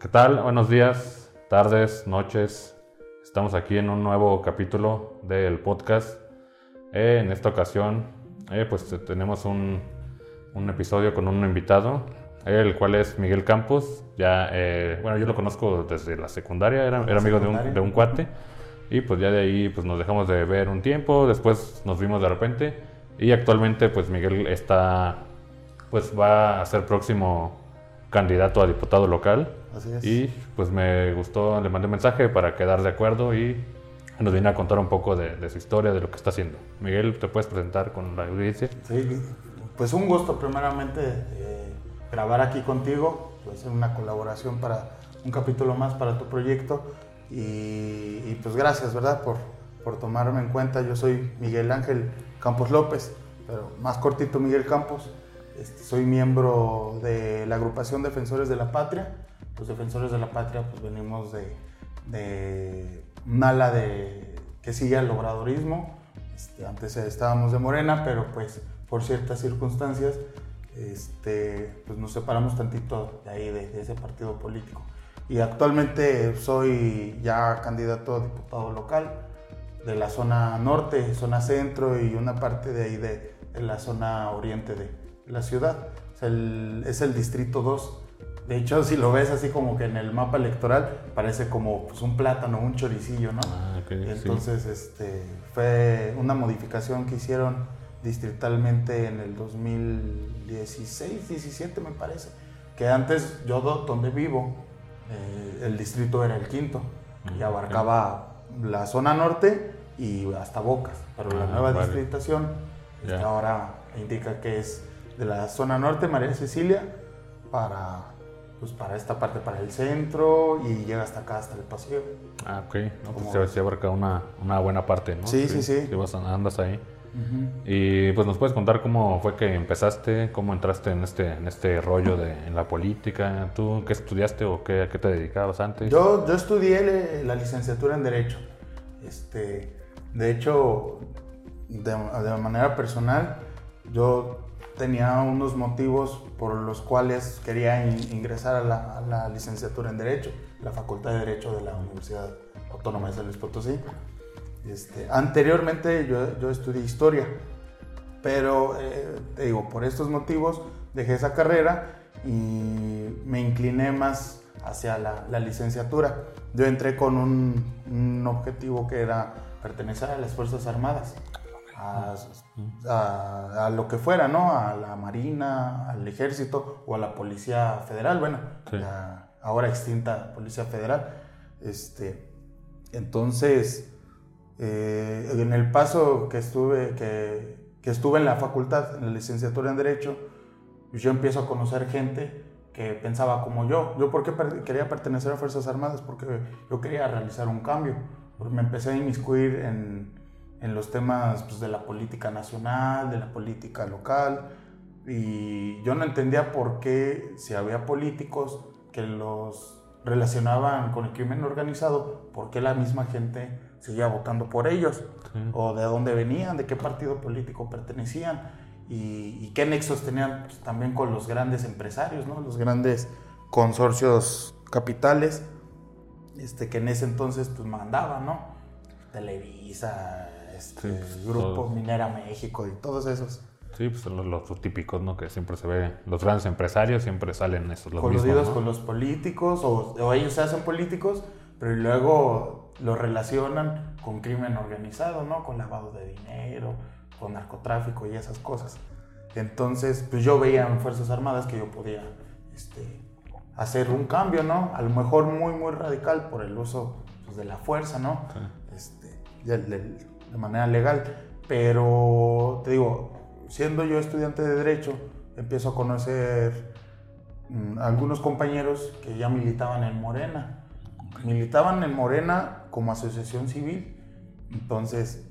¿Qué tal? Buenos días, tardes, noches. Estamos aquí en un nuevo capítulo del podcast. Eh, en esta ocasión, eh, pues tenemos un, un, episodio con un invitado, el cual es Miguel Campos. Ya, eh, bueno, yo lo conozco desde la secundaria, era, era amigo de un, de un, cuate. Y pues ya de ahí pues nos dejamos de ver un tiempo, después nos vimos de repente. Y actualmente pues Miguel está, pues va a ser próximo candidato a diputado local. Así es. Y pues me gustó, le mandé un mensaje para quedar de acuerdo y nos viene a contar un poco de, de, su historia, de lo que está haciendo. Miguel, ¿te puedes presentar con la audiencia? Sí, pues un gusto primeramente eh, grabar aquí contigo, pues una colaboración para un capítulo más para tu proyecto y, y pues gracias, ¿verdad? Por, por tomarme en cuenta. Yo soy Miguel Ángel Campos López, pero más cortito Miguel Campos. Este, soy miembro de la agrupación Defensores de la Patria. Los Defensores de la Patria pues venimos de, de un ala de, que sigue al obradorismo. Este, antes estábamos de Morena, pero pues por ciertas circunstancias este, pues nos separamos tantito de ahí, de, de, ese partido político. Y actualmente soy ya candidato a diputado local de la zona norte, zona centro y una parte de ahí de, de la zona oriente de la ciudad. Es el, es el distrito 2. De hecho, si lo ves así como que en el mapa electoral, parece como pues, un plátano, un choricillo, ¿no? Ah, okay, Entonces, sí. este, fue una modificación que hicieron distritalmente en el 2016, 17 me parece. Que antes, yo donde vivo, eh, el distrito era el quinto y abarcaba la zona norte y hasta Bocas. Pero la Ah, nueva vale. distritación ahora indica que es de la zona norte, María Cecilia, para, pues, para esta parte, para el centro y llega hasta acá, hasta el paseo. Ah, ok. No, pues se, se abarca una, una buena parte, ¿no? Sí, sí, sí. vas- andas ahí. Y pues nos puedes contar cómo fue que empezaste, cómo entraste en este, en este rollo de en la política. ¿Tú qué estudiaste o qué, a qué te dedicabas antes? Yo, yo estudié la licenciatura en Derecho. Este, de hecho, de, de manera personal, yo tenía unos motivos por los cuales quería in- ingresar a la, licenciatura en Derecho, la Facultad de Derecho de la Universidad Autónoma de San Luis Potosí. Este, anteriormente yo, yo estudié Historia, pero eh, te digo, por estos motivos dejé esa carrera y me incliné más hacia la, la licenciatura. Yo entré con un, un objetivo que era pertenecer a las Fuerzas Armadas, a, a- a lo que fuera, ¿no? A la Marina, al Ejército o a la Policía Federal, bueno, Sí. la ahora extinta Policía Federal. Este, entonces, eh, en el paso que estuve, que, que estuve en la facultad, en la licenciatura en Derecho, yo empiezo a conocer gente que pensaba como yo. ¿Yo por qué quería pertenecer a Fuerzas Armadas? Porque yo quería realizar un cambio. Porque me empecé a inmiscuir en, en los temas pues, de la política nacional, de la política local. Y yo no entendía por qué si había políticos que los relacionaban con el crimen organizado, por qué la misma gente seguía votando por ellos, Sí. o de dónde venían, de qué partido político pertenecían y, y qué nexos tenían pues, también con los grandes empresarios, ¿no? los grandes consorcios capitales este, que en ese entonces pues, mandaban, ¿no? Televisa, este, Sí, pues, Grupo. Minera México y todos esos. Sí, pues son los, los típicos, ¿no? Que siempre se ve, los grandes empresarios siempre salen esos, los coludidos mismos, ¿no? con los políticos o, o ellos se hacen políticos, pero luego lo relacionan con crimen organizado, ¿no? Con lavado de dinero, con narcotráfico y esas cosas. Entonces, pues yo veía en Fuerzas Armadas que yo podía este, hacer un cambio, ¿no? A lo mejor muy, muy radical por el uso pues, de la fuerza, ¿no? Sí. Este, de, de- de manera legal. Pero, te digo, siendo yo estudiante de Derecho, empiezo a conocer mm, algunos compañeros que ya militaban en Morena. Militaban en Morena como asociación civil. Entonces,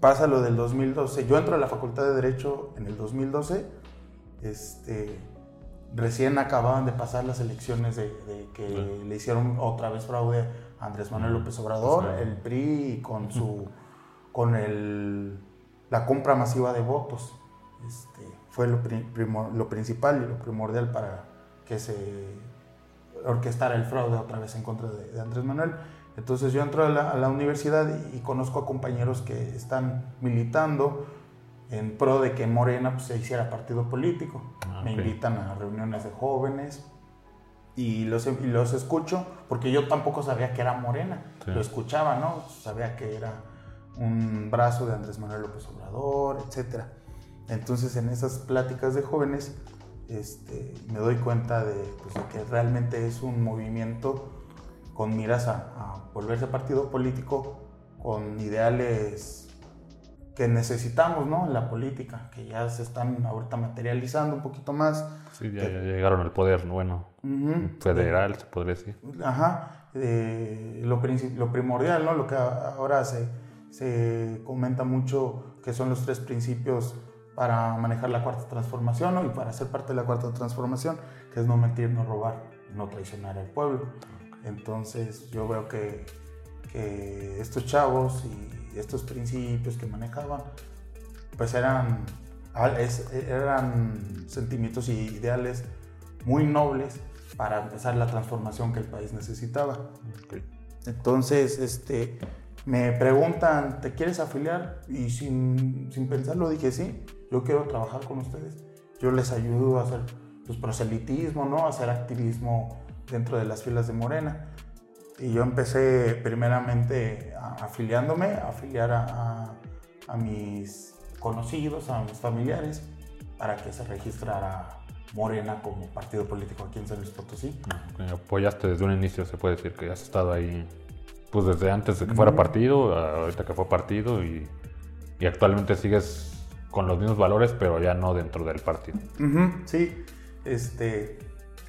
pasa lo del 2012. Yo entro a la Facultad de Derecho en el 2012. Este, recién acababan de pasar las elecciones de, de que Sí. le hicieron otra vez fraude a Andrés Manuel López Obrador, Sí. el PRI con su con el, la compra masiva de votos. Este, fue lo, lo principal y lo primordial para que se orquestar el fraude otra vez en contra de, de Andrés Manuel. Entonces yo entro a la, a la universidad y, y, conozco a compañeros que están militando en pro de que Morena pues, se hiciera partido político. Ah, Me invitan a reuniones de jóvenes y los, y los escucho porque yo tampoco sabía que era Morena. Sí. Lo escuchaba, ¿no? Sabía que era un brazo de Andrés Manuel López Obrador, etc. Entonces en esas pláticas de jóvenes este, me doy cuenta de, pues, de que realmente es un movimiento con miras a, a volverse partido político con ideales que necesitamos ¿no? en la política, que ya se están ahorita materializando un poquito más. Sí, ya, ya llegaron al poder, bueno, federal, se podría decir. Ajá, eh, lo, lo primordial, ¿no? Lo que ahora se, se comenta mucho, que son los tres principios para manejar la cuarta transformación, ¿no? Y para ser parte de la cuarta transformación, que es no mentir, no robar, no traicionar al pueblo. Entonces yo veo que, que estos chavos y estos principios que manejaban, pues eran, eran sentimientos y ideales muy nobles para empezar la transformación que el país necesitaba. Entonces, este, me preguntan, ¿te quieres afiliar? Y sin, sin pensarlo dije, sí, yo quiero trabajar con ustedes. Yo les ayudo a hacer pues, proselitismo, ¿no? A hacer activismo dentro de las filas de Morena. Y yo empecé primeramente afiliándome, a afiliar a, a- mis conocidos, a mis familiares, para que se registrara Morena como partido político aquí en San Luis Potosí. Ok, Apoyaste desde un inicio, se puede decir que has estado ahí, pues desde antes de que fuera partido, ahorita que fue partido y, y actualmente sigues con los mismos valores, pero ya no dentro del partido. Ujú, sí, este,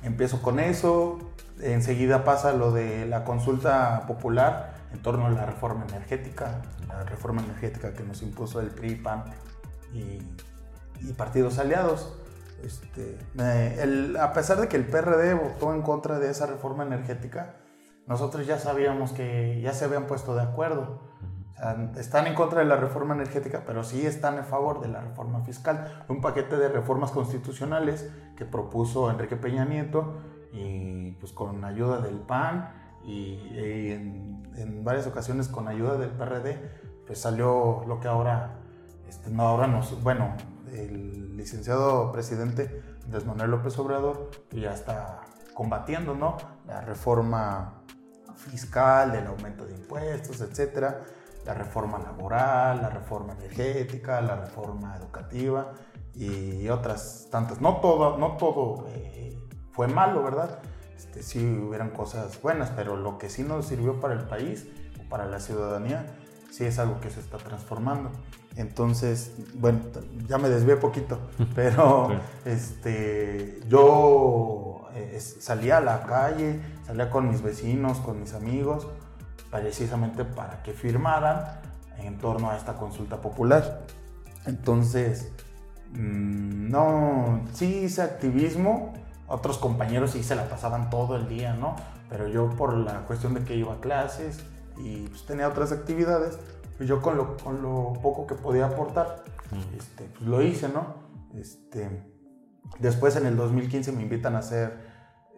empiezo con eso, enseguida pasa lo de la consulta popular en torno a la reforma energética, la reforma energética que nos impuso el PRI, PAN y, y partidos aliados. Este, el- a pesar de que el PRD votó en contra de esa reforma energética, nosotros ya sabíamos que ya se habían puesto de acuerdo. O sea, están en contra de la reforma energética, pero sí están a favor de la reforma fiscal. Un paquete de reformas constitucionales que propuso Enrique Peña Nieto y pues con ayuda del PAN y, y en, en varias ocasiones con ayuda del PRD, pues salió lo que ahora, este, no ahora nos, bueno, el licenciado presidente Andrés Manuel López Obrador que ya está combatiendo, ¿no? La reforma fiscal, del aumento de impuestos, etcétera, la reforma laboral, la reforma energética, la reforma educativa y otras tantas. No todo, no todo eh, fue malo, ¿verdad? Este, sí hubieran cosas buenas, pero lo que sí nos sirvió para el país o para la ciudadanía, sí es algo que se está transformando. Entonces, bueno, ya me desvié poquito, pero este, yo eh, salía a la calle, salía con mis vecinos, con mis amigos, precisamente para que firmaran en torno a esta consulta popular. Entonces, mm, no, sí hice activismo, otros compañeros sí se la pasaban todo el día, ¿no? Pero yo por la cuestión de que iba a clases y pues, tenía otras actividades, pues yo con lo, con lo poco que podía aportar, este, pues lo hice, ¿no? Este, después en el 2015 me invitan a ser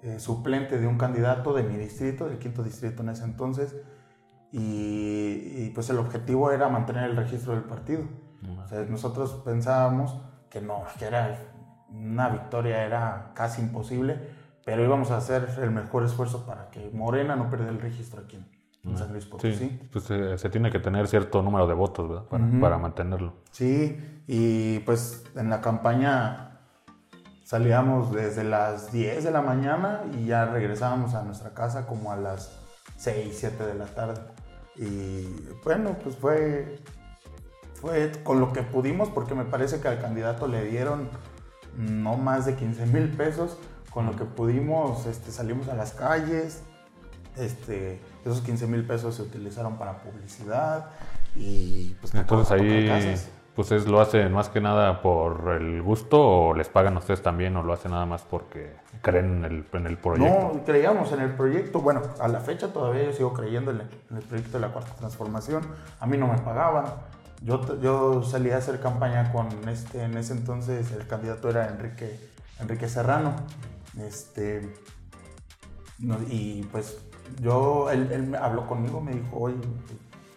eh, suplente de un candidato de mi distrito, del quinto distrito en ese entonces, y, y, pues el objetivo era mantener el registro del partido. O sea, nosotros pensábamos que no, que era una victoria era casi imposible, pero íbamos a hacer el mejor esfuerzo para que Morena no perdiera el registro aquí en, en San Luis Potosí. Sí, pues eh, se tiene que tener cierto número de votos, ¿verdad? Para, Ujú. para mantenerlo. Sí, y pues en la campaña salíamos desde las 10 de la mañana y ya regresábamos a nuestra casa como a las 6, 7 de la tarde. Y bueno, pues fue, fue con lo que pudimos porque me parece que al candidato le dieron no más de 15 mil pesos. Con lo que pudimos este, salimos a las calles. Este, esos 15 mil pesos se utilizaron para publicidad y pues Entonces ahí, casas. pues es, lo hace más que nada por el gusto o les pagan a ustedes también o lo hacen nada más porque creen en el, en el proyecto. No, creíamos en el proyecto. Bueno, a la fecha todavía yo sigo creyendo en el, proyecto de la cuarta transformación. A mí no me pagaban. Yo, yo salí a hacer campaña con este, en ese entonces el candidato era Enrique, Enrique Serrano. Este, No, y pues yo, él, habló conmigo, me dijo, oye,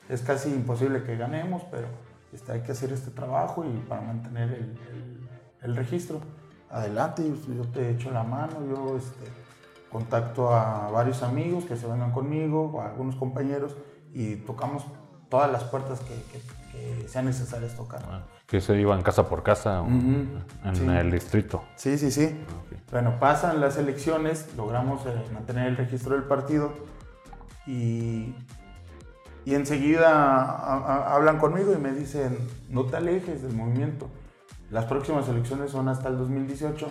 es casi imposible que ganemos, pero este, hay que hacer este trabajo y para mantener el, el- registro. Adelante, yo te echo la mano, yo este, contacto a varios amigos que se vengan conmigo, a algunos compañeros, y tocamos todas las puertas que- que sean necesarias tocar. Que se iban casa por casa o Ujú, en sí. el distrito. Sí, sí, sí. Ok. Bueno, pasan las elecciones, logramos eh, mantener el registro del partido y, y enseguida a- a- hablan conmigo y me dicen, no te alejes del movimiento. Las próximas elecciones son hasta el 2018,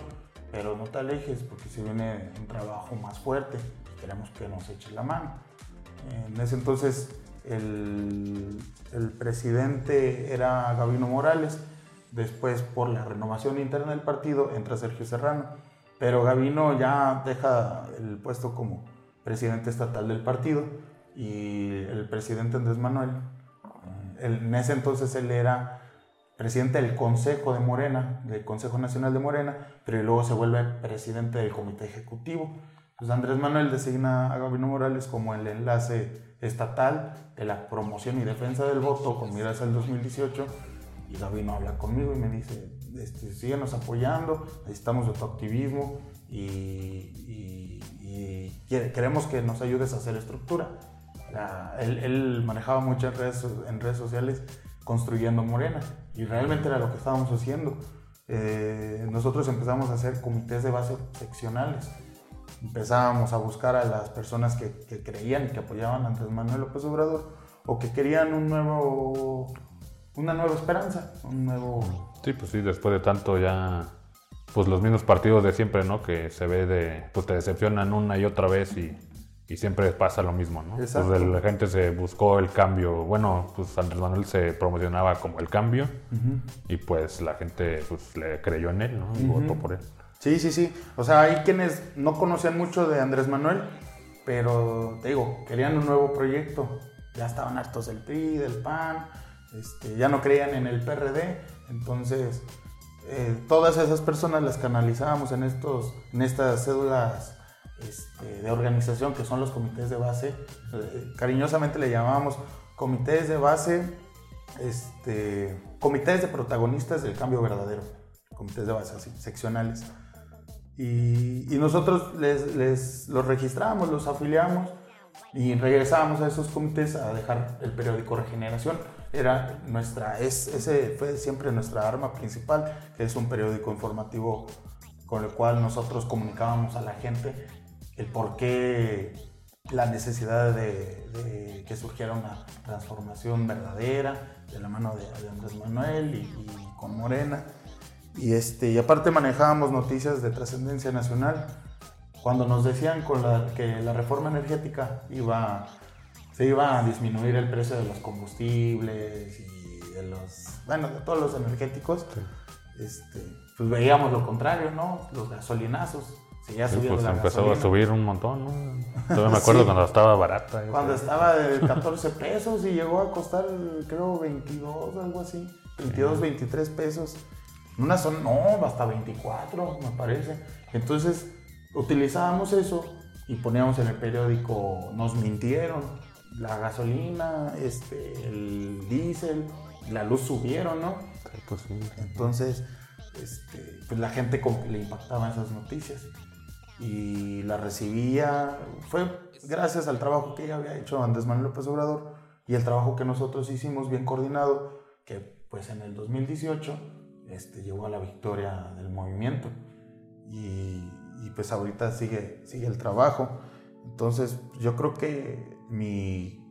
pero no te alejes porque se viene un trabajo más fuerte y queremos que nos eches la mano. En ese entonces el, presidente era Gabino Morales, después por la renovación interna del partido entra Sergio Serrano, pero Gabino ya deja el puesto como presidente estatal del partido y el presidente Andrés Manuel, eh, en ese entonces él era presidente del Consejo de Morena, del Consejo Nacional de Morena, pero luego se vuelve presidente del Comité Ejecutivo. Entonces Andrés Manuel designa a Gabino Morales como el enlace estatal de la promoción y defensa del voto con miras al 2018 y Gabino habla conmigo y me dice, este, síguenos apoyando, necesitamos de tu activismo y, queremos que nos ayudes a hacer estructura. Él, manejaba mucho en redes, en redes sociales construyendo Morena y realmente era lo que estábamos haciendo. Eh, nosotros empezamos a hacer comités de base seccionales. Empezábamos a buscar a las personas que, que creían y que apoyaban a Andrés Manuel López Obrador o que querían un nuevo, una nueva esperanza, un nuevo... Sí, pues sí, después de tanto ya, pues los mismos partidos de siempre, ¿no? Que se ve de, pues te decepcionan una y otra vez y, y siempre pasa lo mismo, ¿no? Exacto. Pues la gente se buscó el cambio, bueno, pues Andrés Manuel se promocionaba como el cambio y pues la gente pues le creyó en él, ¿no? Y votó por él. Sí, sí, sí. O sea, hay quienes no conocían mucho de Andrés Manuel, pero te digo, querían un nuevo proyecto. Ya estaban hartos del PRI, del PAN, este, ya no creían en el PRD. Entonces, eh, todas esas personas las canalizábamos en, estos, en estas cédulas este, de organización que son los comités de base. Eh, cariñosamente le llamábamos comités de base, este, comités de protagonistas del cambio verdadero. Comités de base, así, seccionales. Y, nosotros les, los registramos, los afiliamos y regresábamos a esos comités a dejar el periódico Regeneración. Era nuestra, es, ese fue siempre nuestra arma principal, que es un periódico informativo con el cual nosotros comunicábamos a la gente el por qué la necesidad de, que surgiera una transformación verdadera de la mano de, Andrés Manuel y con Morena. Y, este, y aparte manejábamos noticias de trascendencia nacional. Cuando nos decían con la, que la reforma energética iba, se iba a disminuir el precio de los combustibles y de los, bueno, de todos los energéticos, este, pues veíamos lo contrario, ¿no? Los gasolinazos. Sí, subiendo pues la empezó a gasolina. subir un montón, ¿no? Todavía me acuerdo Sí. cuando estaba barata. Cuando estaba de 14 pesos y llegó a costar, creo, 22, algo así. 22, 23 pesos. En una zona, no, hasta 24, me parece. Entonces, utilizábamos eso y poníamos en el periódico, nos mintieron. La gasolina, este, el diésel, la luz subieron, ¿no? Pues. Entonces, este, pues la gente le impactaban esas noticias y la recibía. Fue gracias al trabajo que ya había hecho Andrés Manuel López Obrador y el trabajo que nosotros hicimos bien coordinado, que pues en el 2018 este, llevó a la victoria del movimiento. Y, y, pues ahorita sigue, sigue el trabajo. Entonces yo creo que mi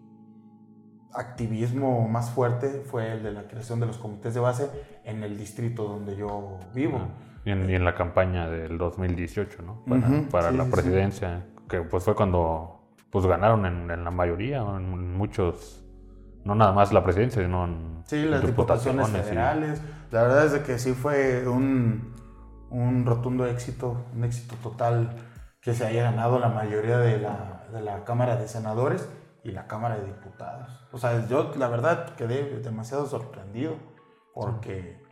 activismo más fuerte fue el de la creación de los comités de base en el distrito donde yo vivo. Ah, Y en, y en la campaña del 2018, ¿no? Para, Ujú, para sí, la sí, sí. presidencia, que pues fue cuando pues ganaron en, en la mayoría, en muchos, no nada más la presidencia, sino en Sí, las diputaciones y- federales. La verdad es de que sí fue un, un rotundo éxito, un éxito total que se haya ganado la mayoría de la, de la Cámara de Senadores y la Cámara de Diputados. O sea, yo la verdad quedé demasiado sorprendido porque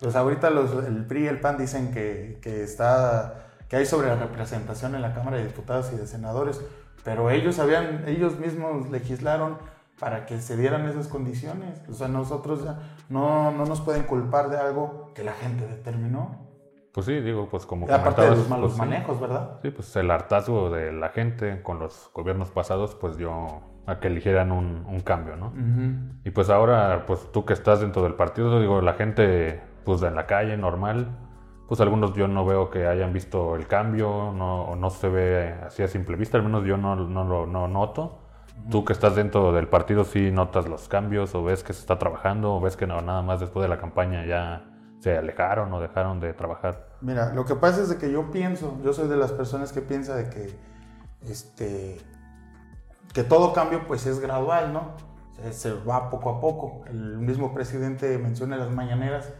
pues ahorita los, el PRI y el PAN dicen que, que está que hay sobre la representación en la Cámara de Diputados y de Senadores, pero ellos habían, ellos mismos legislaron para que se dieran esas condiciones. O sea, nosotros ya no, no nos pueden culpar de algo que la gente determinó. Pues sí, digo, pues como Aparte de los malos pues manejos, ¿verdad? Sí, pues el hartazgo de la gente con los gobiernos pasados, pues dio a que eligieran un, un cambio, ¿no? Ujú. Y pues ahora, pues tú que estás dentro del partido, digo, la gente, pues en la calle, normal, pues algunos yo no veo que hayan visto el cambio, no, o no se ve así a simple vista, al menos yo no, no lo no noto. Tú que estás dentro del partido, sí notas los cambios, o ves que se está trabajando, o ves que no, nada más después de la campaña ya se alejaron o dejaron de trabajar. Mira, lo que pasa es de que yo pienso, yo soy de las personas que piensa de que, este, que todo cambio pues es gradual, ¿no? Se, va poco a poco. El mismo presidente menciona en las mañaneras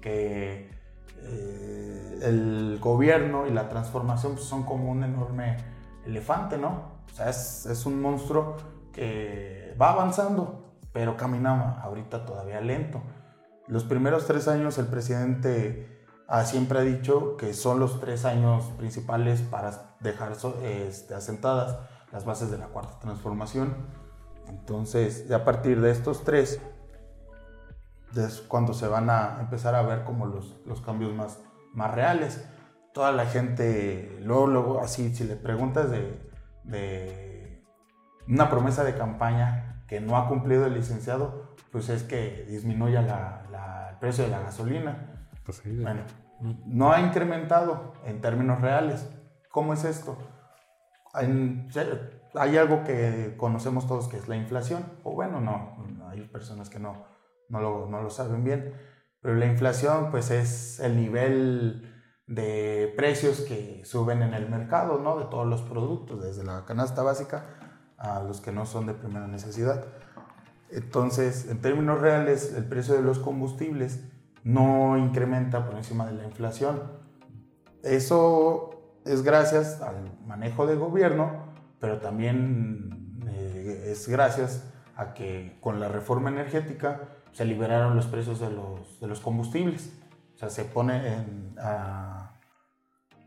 que eh, el gobierno y la transformación pues, son como un enorme elefante, ¿no? O sea, es, es un monstruo que va avanzando, pero camina ahorita todavía lento. Los primeros tres años el presidente ah, siempre ha dicho que son los tres años principales para dejar este, asentadas las bases de la cuarta transformación. Entonces, a partir de estos tres, es cuando se van a empezar a ver como los, los cambios más, más reales. Toda la gente, luego, luego, así, si le preguntas de, de una promesa de campaña que no ha cumplido el licenciado, pues es que disminuya la- la- el precio de la gasolina. Pues Bueno, no ha incrementado en términos reales. ¿Cómo es esto? Hay, hay algo que conocemos todos que es la inflación, o bueno, no, hay personas que no, no, lo, no lo saben bien, pero la inflación pues es el nivel de precios que suben en el mercado, ¿no? De todos los productos, desde la canasta básica a los que no son de primera necesidad. Entonces, en términos reales, el precio de los combustibles no incrementa por encima de la inflación. Eso es gracias al manejo del gobierno, pero también eh, es gracias a que con la reforma energética se liberaron los precios de los, de los combustibles. Sea, se pone en... a-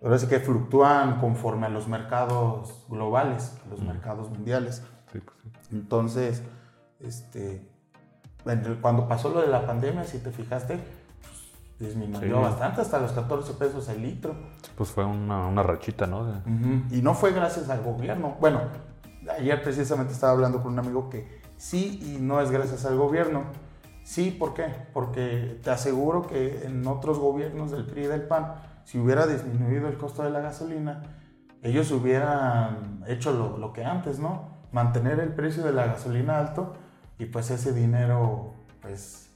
ahora sí que fluctúan conforme a los mercados globales, a los mercados mundiales. sí, pues sí. Entonces, este, cuando pasó lo de la pandemia, si te fijaste, pues, disminuyó Sí. bastante, hasta los 14 pesos el litro. Pues fue una, una rachita, ¿no? Y no fue gracias al gobierno. Bueno, ayer precisamente estaba hablando con un amigo que sí y no es gracias al gobierno. Sí, ¿por qué? Porque te aseguro que en otros gobiernos del PRI y del PAN, si hubiera disminuido el costo de la gasolina, ellos hubieran hecho lo, lo que antes, ¿no? Mantener el precio de la gasolina alto y pues ese dinero, pues,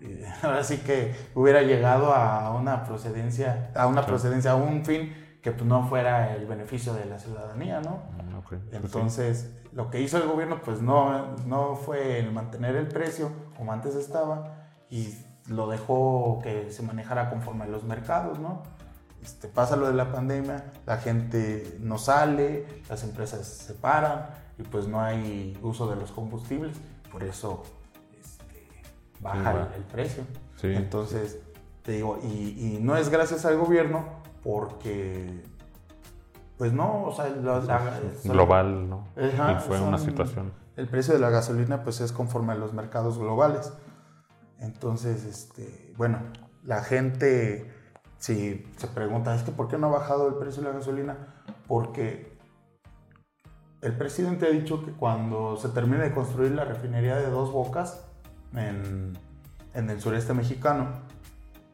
ahora sí que hubiera llegado a una procedencia, a una procedencia, a un fin que pues, no fuera el beneficio de la ciudadanía, ¿no? Ah, ok, pues sí. Entonces, lo que hizo el gobierno, pues no, no fue el mantener el precio como antes estaba y lo dejó que se manejara conforme a los mercados, ¿no? Este, pasa lo de la pandemia, la gente no sale, las empresas se paran y pues no hay uso de los combustibles, por eso este, baja Sí, el, el precio. Sí. Entonces, te digo, y, y no es gracias al gobierno porque, pues no, o sea, la- la- global, ¿no? Ajá, y fue una son- situación. El precio de la gasolina pues es conforme a los mercados globales. Entonces, este, bueno, la gente si se pregunta, es que ¿por qué no ha bajado el precio de la gasolina? Porque el presidente ha dicho que cuando se termine de construir la refinería de dos bocas en, en el sureste mexicano,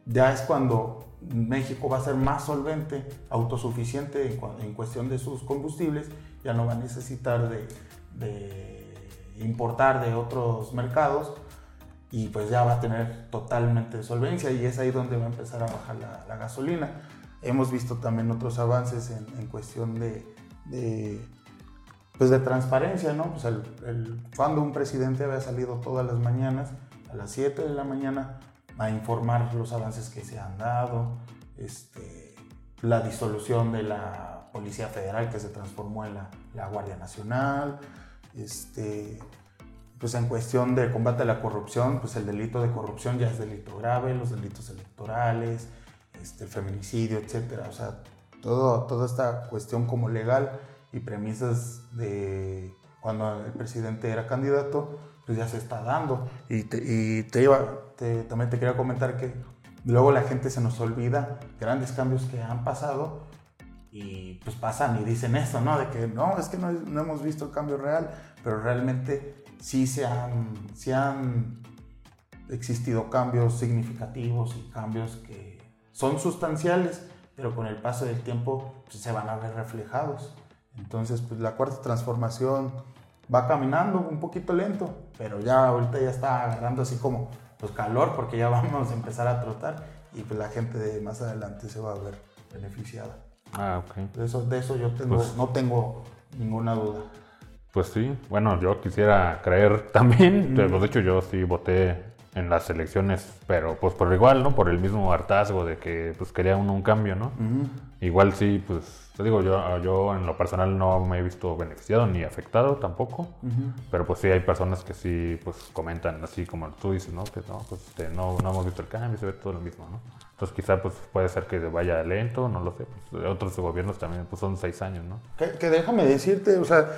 ya es cuando México va a ser más solvente, autosuficiente en, cuestión de sus combustibles, ya no va a necesitar de, importar de otros mercados y pues ya va a tener totalmente solvencia y es ahí donde va a empezar a bajar la, gasolina. Hemos visto también otros avances en, cuestión de, pues de transparencia, ¿no? Pues cuando un presidente había salido todas las mañanas, a las 7 de la mañana, a informar los avances que se han dado, este, la disolución de la Policía Federal que se transformó en la, Guardia Nacional, este, pues en cuestión de combate a la corrupción, pues el delito de corrupción ya es delito grave, los delitos electorales, este, feminicidio, etcétera. O sea, todo, toda esta cuestión como legal y premisas de cuando el presidente era candidato, pues ya se está dando. Y, te, y te iba, también te quería comentar que luego la gente se nos olvida grandes cambios que han pasado y pues pasan y dicen eso, ¿no? De que no, es que no, no hemos visto el cambio real, pero realmente sí se han, sí han existido cambios significativos y cambios que son sustanciales, pero con el paso del tiempo pues, se van a ver reflejados. Entonces, pues la cuarta transformación va caminando un poquito lento, pero ya ahorita ya está agarrando así como pues calor porque ya vamos a empezar a trotar y pues la gente de más adelante se va a ver beneficiada. Ah, ok. De eso, de eso yo tengo, Pues- no tengo ninguna duda. Pues sí, bueno, yo quisiera creer también, pues, de hecho yo sí voté en las elecciones, pero pues por igual, ¿no? Por el mismo hartazgo de que pues quería uno un cambio, ¿no? Igual sí, pues te digo, yo, yo en lo personal no me he visto beneficiado ni afectado tampoco, pero pues sí hay personas que sí pues comentan así como tú dices, ¿no? Que no, pues este, no, no hemos visto el cambio, se ve todo lo mismo, ¿no? Entonces quizá pues puede ser que vaya lento, no lo sé, pues, otros gobiernos también pues son seis años, ¿no? Que, que déjame decirte, o sea,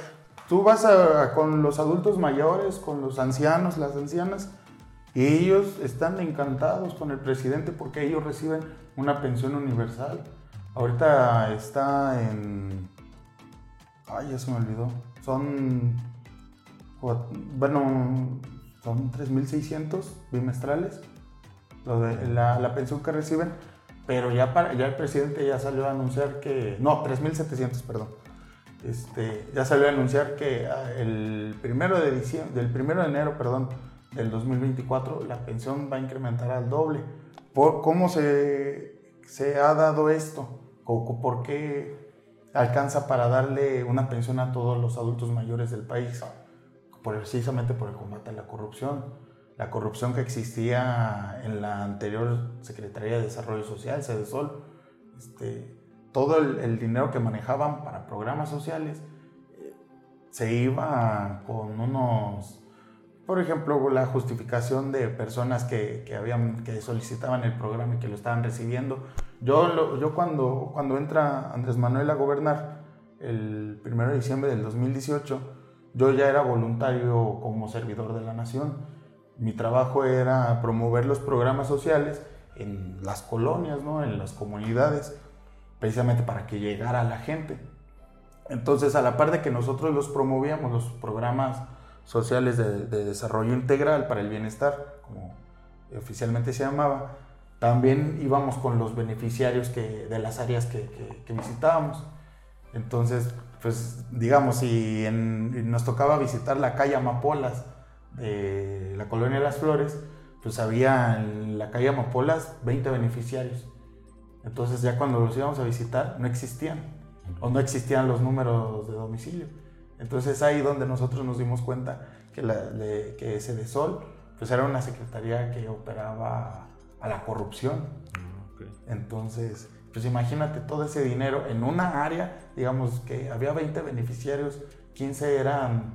tú vas a- con los adultos mayores, con los ancianos, las ancianas, y ellos están encantados con el presidente porque ellos reciben una pensión universal. Ahorita está en... Ay, ya se me olvidó. Son... Bueno, son 3.600 bimestrales lo de la, la pensión que reciben, pero ya, para, ya el presidente ya salió a anunciar que, no, 3.700, perdón, este, ya salió a anunciar que ah, el primero de diciembre, del primero de enero, perdón, del 2024, la pensión va a incrementar al doble. ¿Por ¿Cómo se, se ha dado esto? ¿O ¿Por qué alcanza para darle una pensión a todos los adultos mayores del país? Por- precisamente por el combate a la corrupción. La corrupción que existía en la anterior Secretaría de Desarrollo Social, SEDESOL, este, todo el, el dinero que manejaban para programas sociales eh, se iba con unos, por ejemplo, la justificación de personas que, que habían, que solicitaban el programa y que lo estaban recibiendo. Yo, yo cuando, cuando entra Andrés Manuel a gobernar el 1 de diciembre del 2018, yo ya era voluntario como servidor de la nación. Mi trabajo era promover los programas sociales en las colonias, ¿no? en las comunidades, precisamente para que llegara a la gente. Entonces, a la par de que nosotros los promovíamos, los programas sociales de desarrollo integral para el bienestar, como oficialmente se llamaba, también íbamos con los beneficiarios que, de las áreas que, que- visitábamos. Entonces, pues digamos, si nos tocaba visitar la calle Amapolas de la colonia Las Flores, pues había en la calle Amapolas 20 beneficiarios. Entonces ya cuando los íbamos a visitar no existían o no existían los números de domicilio. Entonces ahí donde nosotros nos dimos cuenta que, la, de, que Sol pues era una secretaría que operaba a la corrupción. Entonces, pues imagínate todo ese dinero en una área, digamos que había 20 beneficiarios, 15 eran,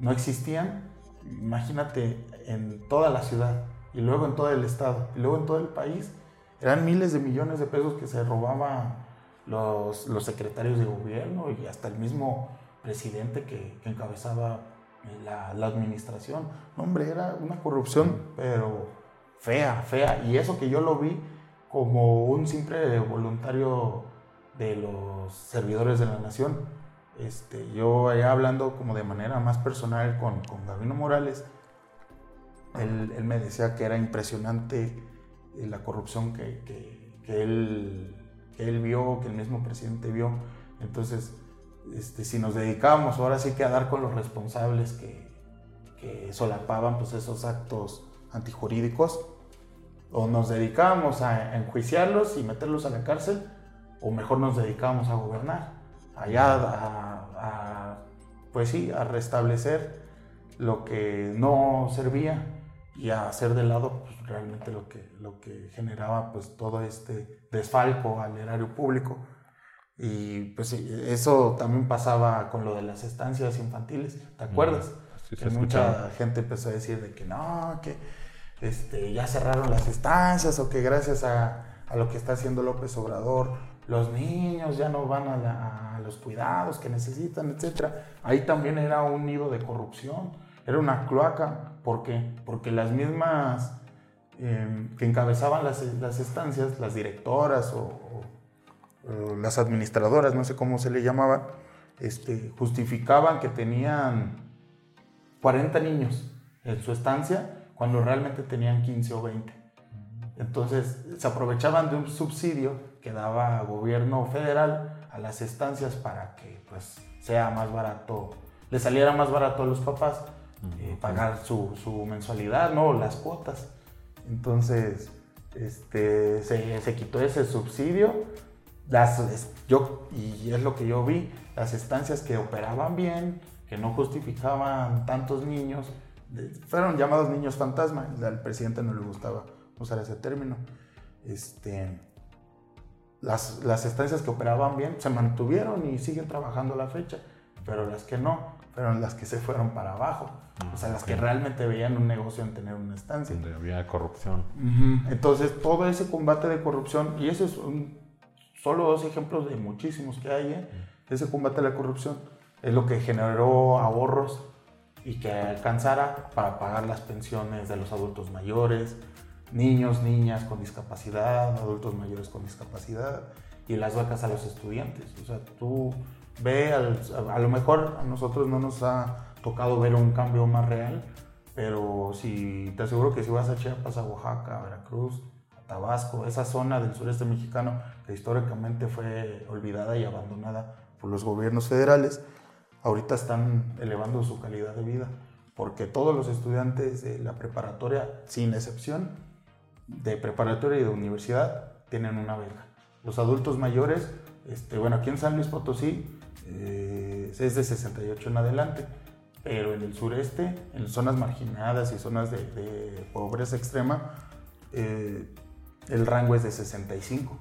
no existían, imagínate en toda la ciudad y luego en todo el estado y luego en todo el país, eran miles de millones de pesos que se robaban los, los secretarios de gobierno y hasta el mismo presidente que, que encabezaba la, la administración. No, hombre, era una corrupción, pero fea, fea. Y eso que yo lo vi como un simple voluntario de los servidores de la nación. Este, yo allá hablando como de manera más personal con, con Gabino Morales, él, él me decía que era impresionante eh, la corrupción que, que, que él, que él vio, que el mismo presidente vio. Entonces, este, si nos dedicábamos ahora sí que a dar con los responsables que, que solapaban pues, esos actos antijurídicos, o nos dedicábamos a enjuiciarlos y meterlos a la cárcel, o mejor nos dedicábamos a gobernar, allá a, a, pues sí, a restablecer lo que no servía y a hacer de lado pues, realmente lo que, lo que generaba pues, todo este desfalco al erario público. Y pues eso también pasaba con lo de las estancias infantiles, ¿te acuerdas? Sí, que mucha gente empezó a decir de que no, que este, ya cerraron las estancias o que gracias a, lo que está haciendo López Obrador, los niños ya no van a, los cuidados que necesitan, etc. Ahí también era un nido de corrupción, era una cloaca. ¿Por qué? Porque las mismas em, que encabezaban las, estancias, las directoras o, las administradoras, no sé cómo se le llamaban, este, justificaban que tenían 40 niños en su estancia cuando realmente tenían 15 o 20. Entonces se aprovechaban de un subsidio que daba gobierno federal a las estancias para que pues sea más barato, le saliera más barato a los papás eh, pagar su, su, mensualidad, ¿no? Las cuotas. Entonces este, se, se quitó ese subsidio. Las, yo, y es lo que yo vi, las estancias que operaban bien, que no justificaban tantos niños, fueron llamados niños fantasma. Al presidente no le gustaba usar ese término. Este, las, las estancias que operaban bien se mantuvieron y siguen trabajando a la fecha, pero las que no, fueron las que se fueron para abajo. o sea, las que realmente veían un negocio en tener una estancia. Donde había corrupción. Entonces, todo ese combate de corrupción, y eso es solo dos ejemplos de muchísimos que hay, ¿eh? ese combate a la corrupción es lo que generó ahorros y que alcanzara para pagar las pensiones de los adultos mayores, niños, niñas con discapacidad, adultos mayores con discapacidad y las vacas a los estudiantes. O sea, tú ve, a, lo mejor a nosotros no nos ha tocado ver un cambio más real, pero si te aseguro que si vas a Chiapas, a Oaxaca, a Veracruz, a Tabasco, esa zona del sureste mexicano que históricamente fue olvidada y abandonada por los gobiernos federales, ahorita están elevando su calidad de vida, porque todos los estudiantes de la preparatoria, sin excepción, de preparatoria y de universidad tienen una beca. Los adultos mayores, este, bueno, aquí en San Luis Potosí eh, es de 68 en adelante, pero en el sureste, en zonas marginadas y zonas de, pobreza extrema, eh, el rango es de 65.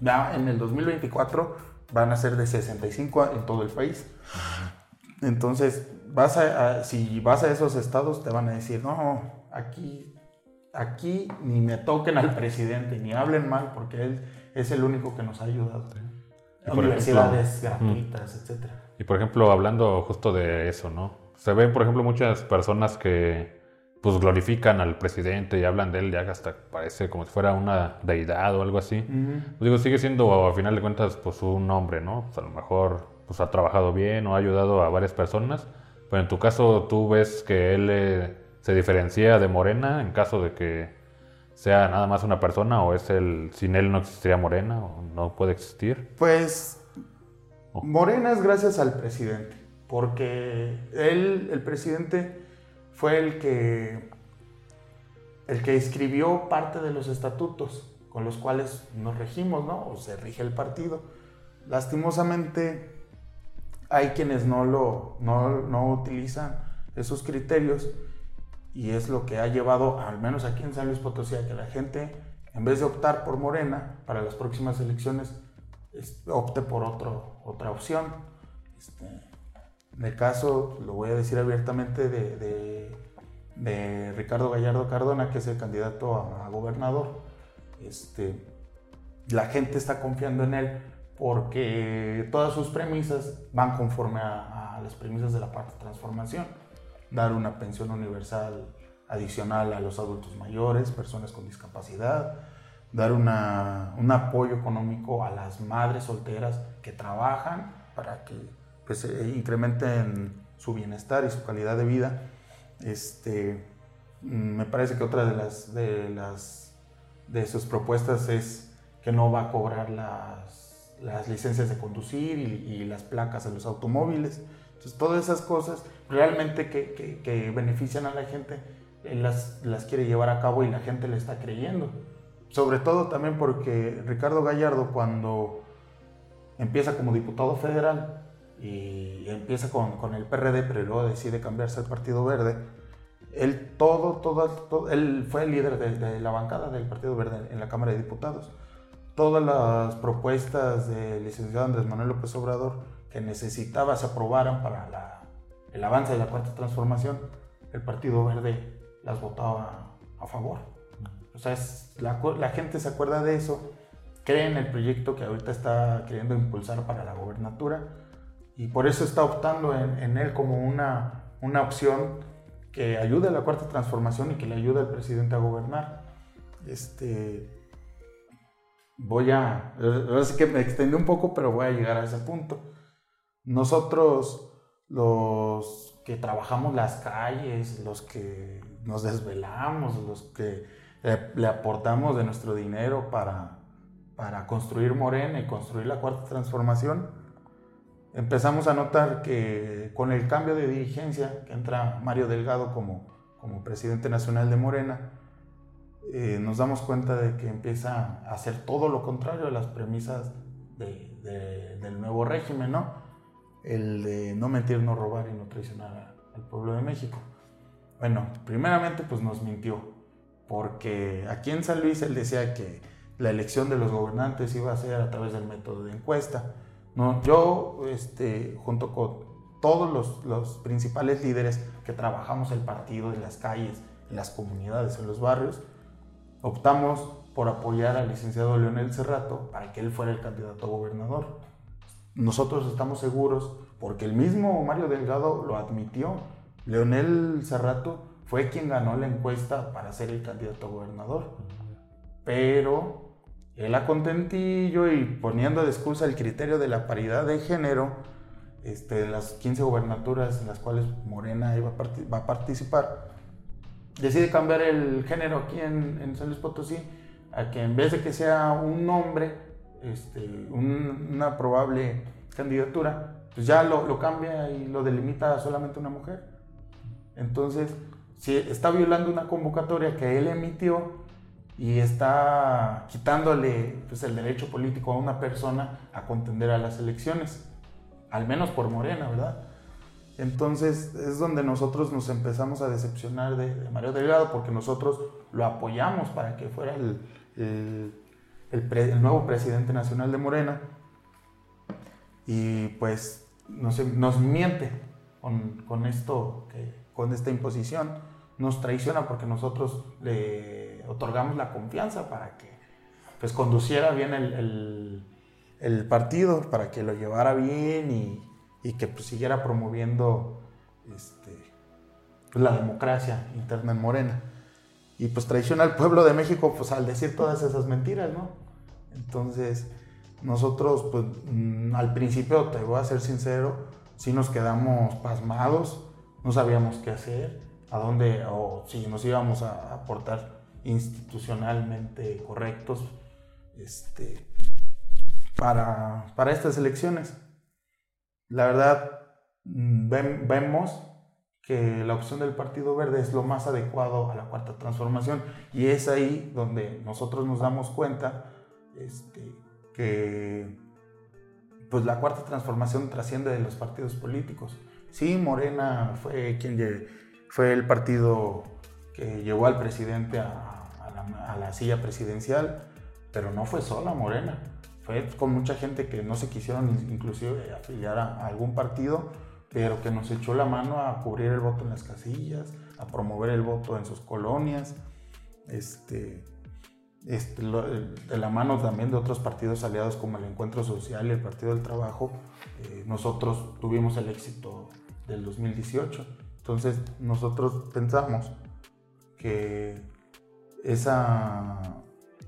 Ya en el 2024 van a ser de 65 en todo el país. Entonces, vas a, si vas a esos estados, te van a decir, no, aquí aquí ni me toquen al presidente, ni hablen mal, porque él es el único que nos ha ayudado. Universidades gratuitas, etc. etcétera. Y por ejemplo, hablando justo de eso, ¿no? Se ven, por ejemplo, muchas personas que pues glorifican al presidente y hablan de él ya hasta parece como si fuera una deidad o algo así. Pues digo, sigue siendo a final de cuentas pues un hombre, ¿no? Pues a lo mejor pues ha trabajado bien o ha ayudado a varias personas, pero en tu caso tú ves que él eh, se diferencia de Morena en caso de que sea nada más una persona o es el sin él no existiría Morena o no puede existir? Pues oh. Morena es gracias al presidente, porque él, el presidente, fue el que el que escribió parte de los estatutos con los cuales nos regimos, ¿no? O se rige el partido. Lastimosamente hay quienes no lo no, no utilizan esos criterios y es lo que ha llevado, al menos aquí en San Luis Potosí, a que la gente, en vez de optar por Morena para las próximas elecciones, opte por otro, otra opción. Este, en el caso, lo voy a decir abiertamente, de, de, Ricardo Gallardo Cardona, que es el candidato a, gobernador. Este, la gente está confiando en él porque todas sus premisas van conforme a, a las premisas de la parte de transformación dar una pensión universal adicional a los adultos mayores, personas con discapacidad, dar una, un apoyo económico a las madres solteras que trabajan para que pues, incrementen su bienestar y su calidad de vida. Este, me parece que otra de las, de las de sus propuestas es que no va a cobrar las, las licencias de conducir y, y las placas de los automóviles. Entonces, todas esas cosas realmente que, que, benefician a la gente, él las, las quiere llevar a cabo y la gente le está creyendo. Sobre todo también porque Ricardo Gallardo cuando empieza como diputado federal y empieza con, con, el PRD, pero luego decide cambiarse al Partido Verde, él todo, todo, él fue el líder de, de, la bancada del Partido Verde en la Cámara de Diputados. Todas las propuestas del licenciado Andrés Manuel López Obrador que necesitaba se aprobaran para el avance de la cuarta transformación, el Partido Verde las votaba a favor. O sea, la, la gente se acuerda de eso, cree en el proyecto que ahorita está queriendo impulsar para la gobernatura y por eso está optando en, él como una, una opción que ayude a la cuarta transformación y que le ayude al presidente a gobernar. Este, voy a, sí que me extendí un poco, pero voy a llegar a ese punto. Nosotros, los que trabajamos las calles, los que nos desvelamos, los que le, aportamos de nuestro dinero para, para construir Morena y construir la cuarta transformación, empezamos a notar que con el cambio de dirigencia, que entra Mario Delgado como, como presidente nacional de Morena, eh, nos damos cuenta de que empieza a hacer todo lo contrario a las premisas del nuevo régimen, ¿no? El de no mentir, no robar y no traicionar al pueblo de México. Bueno, primeramente pues nos mintió, porque aquí en San Luis él decía que la elección de los gobernantes iba a ser a través del método de encuesta. No, yo, este, junto con todos los, los principales líderes que trabajamos el partido en las calles, en las comunidades, en los barrios, optamos por apoyar al licenciado Leonel Cerrato para que él fuera el candidato a gobernador. Nosotros estamos seguros, porque el mismo Mario Delgado lo admitió, Leonel Cerrato fue quien ganó la encuesta para ser el candidato a gobernador. Pero él a contentillo y poniendo de excusa el criterio de la paridad de género, este, las 15 gobernaturas en las cuales Morena va a participar, decide cambiar el género aquí en, en San Luis Potosí a que en vez de que sea un hombre, este, una probable candidatura, pues ya lo, lo, cambia y lo delimita a solamente una mujer. Entonces, si está violando una convocatoria que él emitió y está quitándole pues, el derecho político a una persona a contender a las elecciones, al menos por Morena, ¿verdad? Entonces es donde nosotros nos empezamos a decepcionar de, Mario Delgado porque nosotros lo apoyamos para que fuera el, el, nuevo presidente nacional de Morena. Y pues nos, nos miente con, con, esto, con esta imposición, nos traiciona porque nosotros le otorgamos la confianza para que pues conduciera bien el, el partido, para que lo llevara bien y, y que pues, siguiera promoviendo este, pues, la democracia interna en Morena. Y pues traiciona al pueblo de México pues al decir todas esas mentiras, ¿no? Entonces, nosotros pues mm, al principio, te voy a ser sincero, sí nos quedamos pasmados, no sabíamos qué hacer, a dónde, o si nos íbamos a aportar institucionalmente correctos este, para, para estas elecciones la verdad mm, vemos que la opción del Partido Verde es lo más adecuado a la cuarta transformación y es ahí donde nosotros nos damos cuenta este, que pues la cuarta transformación trasciende de los partidos políticos. Sí, Morena fue quien fue el partido que llevó al presidente a, a la silla presidencial, pero no fue sola Morena fue con mucha gente que no se quisieron inclusive afiliar a, algún partido, pero que nos echó la mano a cubrir el voto en las casillas, a promover el voto en sus colonias, este, este de la mano también de otros partidos aliados como el Encuentro Social y el Partido del Trabajo, eh, nosotros tuvimos el éxito del 2018. Entonces nosotros pensamos que esa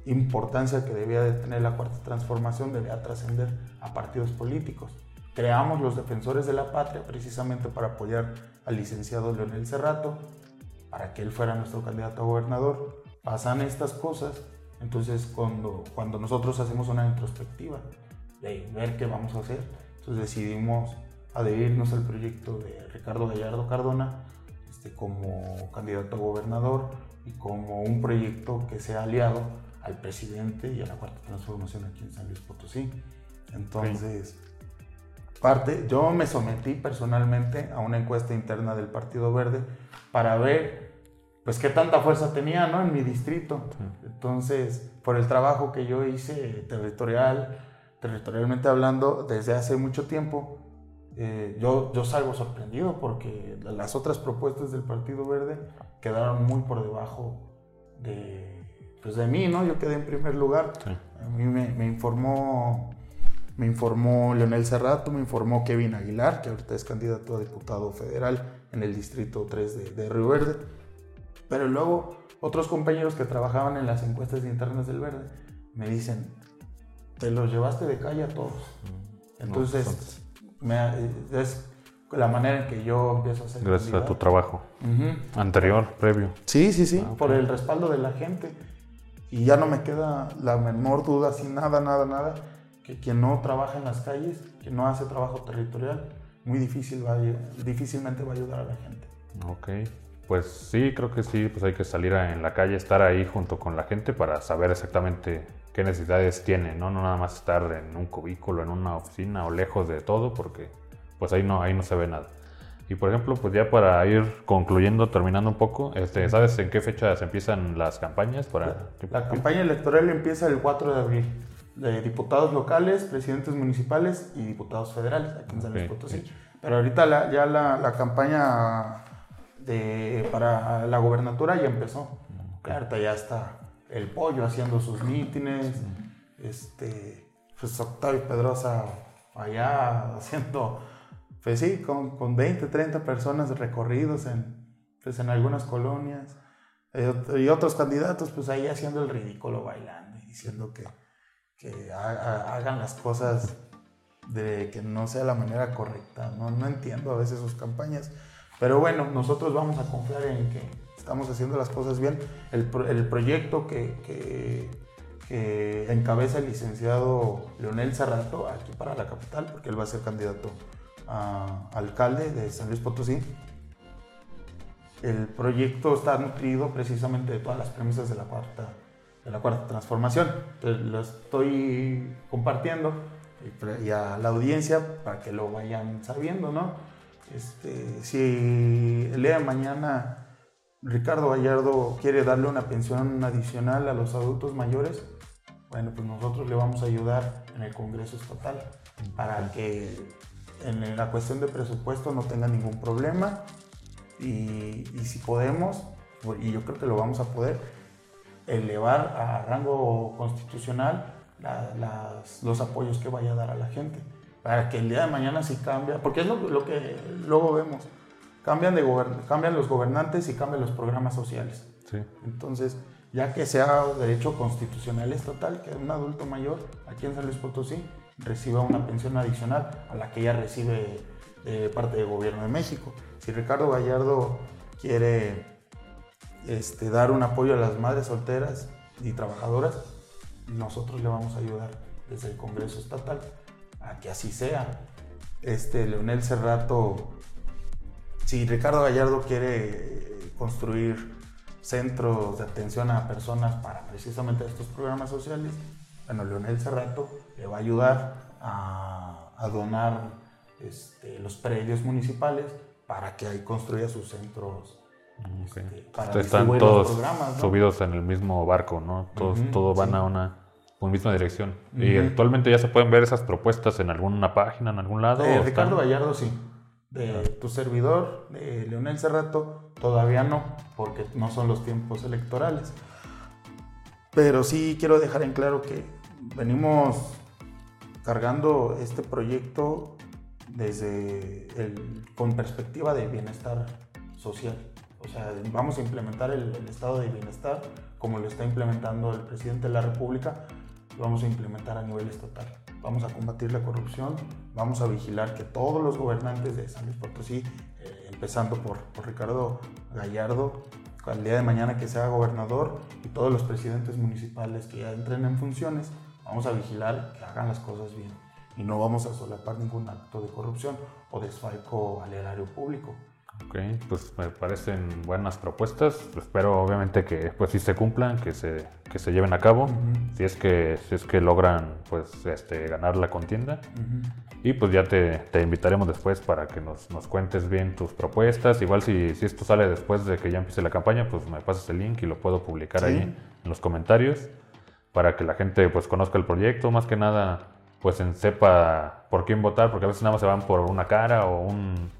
importancia que debía de tener la cuarta transformación debía trascender a partidos políticos. Creamos los defensores de la patria precisamente para apoyar al licenciado Leonel Cerrato, para que él fuera nuestro candidato a gobernador. Pasan estas cosas, entonces cuando, cuando nosotros hacemos una introspectiva de ver qué vamos a hacer, entonces decidimos adherirnos al proyecto de Ricardo Gallardo Cardona este, como candidato a gobernador y como un proyecto que sea aliado al presidente y a la cuarta transformación aquí en San Luis Potosí. Entonces, parte, yo me sometí personalmente a una encuesta interna del Partido Verde para ver pues qué tanta fuerza tenía ¿no? en mi distrito. Entonces, por el trabajo que yo hice territorial, territorialmente hablando, desde hace mucho tiempo, eh, yo, yo salgo sorprendido porque las otras propuestas del Partido Verde quedaron muy por debajo de pues de mí, ¿no? Yo quedé en primer lugar. A mí me, me, informó me informó Leonel Cerrato, me informó Kevin Aguilar, que ahorita es candidato a diputado federal en el distrito 3 de, de Río Verde. Pero luego otros compañeros que trabajaban en las encuestas internas del Verde me dicen, te los llevaste de calle a todos. Mm. Entonces, me, es la manera en que yo empiezo a hacer. Gracias a tu trabajo anterior, previo. Sí, sí, sí, ah, por el respaldo de la gente. Y ya no me queda la menor duda, sin nada, nada, nada, que quien no trabaja en las calles, quien no hace trabajo territorial, muy difícil va difícilmente va a ayudar a la gente. Ok, pues sí, creo que sí, pues hay que salir en la calle, estar ahí junto con la gente para saber exactamente qué necesidades tiene, ¿no? No nada más estar en un cubículo, en una oficina o lejos de todo, porque pues ahí no, ahí no se ve nada. Y por ejemplo, pues ya para ir concluyendo, terminando un poco, este, ¿sabes en qué fechas empiezan las campañas? Para... La, campaña electoral empieza el 4 de abril, de diputados locales, presidentes municipales y diputados federales, aquí en San Luis Potosí. Pero ahorita ya la, la, campaña de, para la gobernatura ya empezó. Claro, ya está el pollo haciendo sus mítines, este, pues Octavio Pedrosa allá haciendo pues sí, con, con 20, 30 personas recorridos en, pues en algunas colonias. Eh, y otros candidatos, pues ahí haciendo el ridículo, bailando y diciendo que, que hagan las cosas de que no sea la manera correcta. No, no entiendo a veces sus campañas. Pero bueno, nosotros vamos a confiar en que estamos haciendo las cosas bien. El, el proyecto que, que, que, encabeza el licenciado Leonel Zarrato aquí para la capital, porque él va a ser candidato alcalde de San Luis Potosí. El proyecto está nutrido precisamente de todas las premisas de la cuarta, de la cuarta transformación. Lo estoy compartiendo y a la audiencia para que lo vayan sabiendo, ¿no? Este, si el día de mañana Ricardo Gallardo quiere darle una pensión adicional a los adultos mayores, bueno, pues nosotros le vamos a ayudar en el Congreso Estatal para que en la cuestión de presupuesto no tenga ningún problema y, si podemos, y yo creo que lo vamos a poder, elevar a rango constitucional los apoyos que vaya a dar a la gente. Para que el día de mañana si cambia, porque es lo, que luego vemos, cambian, de cambian los gobernantes y cambian los programas sociales. Entonces, ya que sea derecho constitucional estatal, que un adulto mayor aquí en San Luis Potosí reciba una pensión adicional a la que ella recibe de parte del gobierno de México. Si Ricardo Gallardo quiere este, dar un apoyo a las madres solteras y trabajadoras, nosotros le vamos a ayudar desde el Congreso Estatal a que así sea. Este, Leonel Cerrato, si Ricardo Gallardo quiere construir centros de atención a personas para precisamente estos programas sociales, bueno, Leonel Cerrato le va a ayudar a, donar este, los predios municipales para que ahí construya sus centros. Este, para Están todos programas, subidos en el mismo barco, ¿no? Todos, van a una, misma dirección. Y actualmente ya se pueden ver esas propuestas en alguna página, en algún lado. Eh, Ricardo Gallardo, sí. De tu servidor, de Leonel Cerrato, todavía no, porque no son los tiempos electorales. Pero sí quiero dejar en claro que venimos cargando este proyecto desde el, con perspectiva de bienestar social. O sea, vamos a implementar el, estado de bienestar como lo está implementando el presidente de la República, vamos a implementar a nivel estatal. Vamos a combatir la corrupción, vamos a vigilar que todos los gobernantes de San Luis Potosí, eh, empezando por, por Ricardo Gallardo, al día de mañana que sea gobernador y todos los presidentes municipales que ya entren en funciones, Vamos a vigilar que hagan las cosas bien y no vamos a solapar ningún acto de corrupción o desfalco al erario público. Ok, pues me parecen buenas propuestas. Espero obviamente que pues sí se cumplan, que se, que se lleven a cabo, si, es que, si es que logran pues este, ganar la contienda. Y pues ya te, te, invitaremos después para que nos, nos, cuentes bien tus propuestas. Igual si, si, esto sale después de que ya empiece la campaña, pues me pasas el link y lo puedo publicar ahí en los comentarios para que la gente pues conozca el proyecto, más que nada pues en sepa por quién votar, porque a veces nada más se van por una cara o un,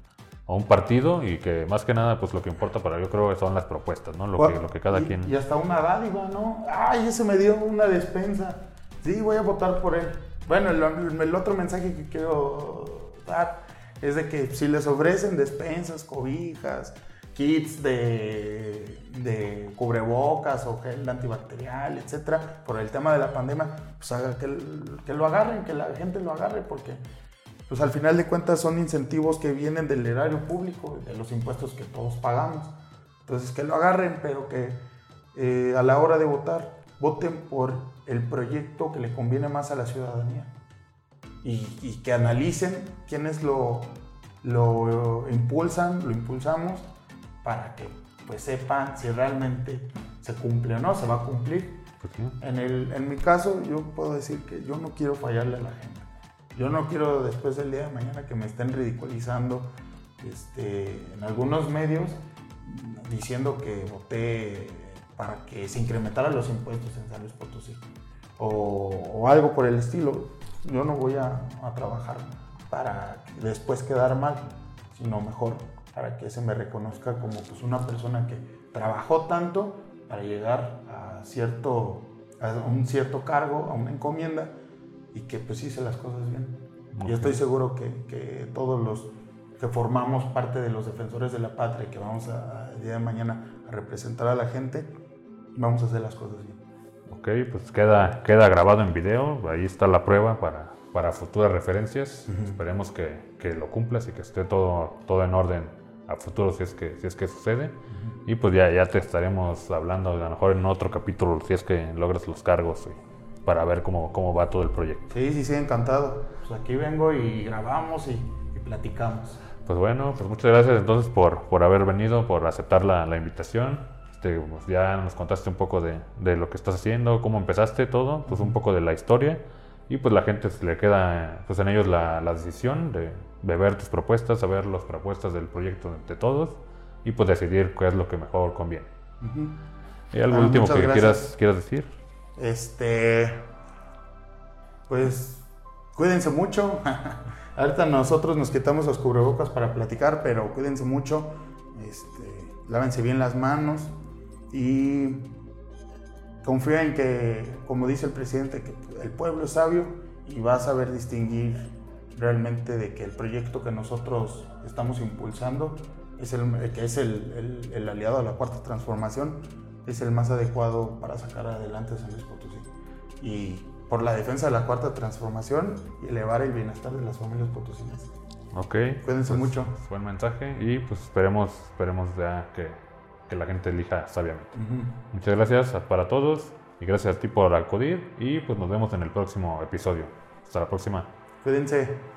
o un partido y que más que nada pues lo que importa para yo creo son las propuestas, ¿no? Lo, que, lo que cada y, quien... Y hasta una dádiva, ¿no? Ay, ese me dio una despensa. Sí, voy a votar por él. Bueno, el, el otro mensaje que quiero dar es de que si les ofrecen despensas, cobijas, kits de, de cubrebocas o gel antibacterial, etcétera, por el tema de la pandemia, pues haga que, que lo agarren, que la gente lo agarre, porque pues al final de cuentas son incentivos que vienen del erario público, de los impuestos que todos pagamos. Entonces que lo agarren, pero que eh, a la hora de votar, voten por el proyecto que le conviene más a la ciudadanía. Y, y que analicen quiénes lo, lo impulsan, lo impulsamos, para que pues sepan si realmente se cumple o no, se va a cumplir. En, el, en mi caso, yo puedo decir que yo no quiero fallarle a la gente. Yo no quiero después del día de mañana que me estén ridiculizando este, en algunos medios diciendo que voté para que se incrementaran los impuestos en San Luis Potosí o, o algo por el estilo. Yo no voy a, a, trabajar para después quedar mal, sino mejor para que se me reconozca como pues, una persona que trabajó tanto para llegar a, cierto, a un cierto cargo, a una encomienda y que pues hice las cosas bien. Okay. Y estoy seguro que, que, todos los que formamos parte de los defensores de la patria y que vamos a, el día de mañana a representar a la gente, vamos a hacer las cosas bien. Ok, pues queda, queda grabado en video, ahí está la prueba para, para futuras referencias. Uh -huh. Esperemos que, que, lo cumplas y que esté todo, todo en orden a futuro si es que, si es que sucede. Uh -huh. Y pues ya, ya te estaremos hablando a lo mejor en otro capítulo si es que logras los cargos. Y, para ver cómo, cómo va todo el proyecto. Sí, sí, sí, encantado. Pues aquí vengo y grabamos y, y platicamos. Pues bueno, pues muchas gracias entonces por, por haber venido, por aceptar la, la invitación. Este, pues ya nos contaste un poco de, de, lo que estás haciendo, cómo empezaste todo, pues un poco de la historia. Y pues la gente se le queda pues en ellos la, la decisión de, de, ver tus propuestas, saber las propuestas del proyecto de todos y pues decidir qué es lo que mejor conviene. Uh -huh. ¿Y algo ah, último que quieras, quieras decir? Este, pues cuídense mucho. Ahorita nosotros nos quitamos los cubrebocas para platicar, pero cuídense mucho. Este, lávense bien las manos y confía en que, como dice el presidente, que el pueblo es sabio y va a saber distinguir realmente de que el proyecto que nosotros estamos impulsando es el, que es el, el, el aliado a la cuarta transformación es el más adecuado para sacar adelante a San Luis Potosí. Y por la defensa de la cuarta transformación y elevar el bienestar de las familias potosinas. Ok. Cuídense pues, mucho. Buen mensaje y pues esperemos, esperemos ya que, que la gente elija sabiamente. Uh -huh. Muchas gracias para todos y gracias a ti por acudir y pues nos vemos en el próximo episodio. Hasta la próxima. Cuídense.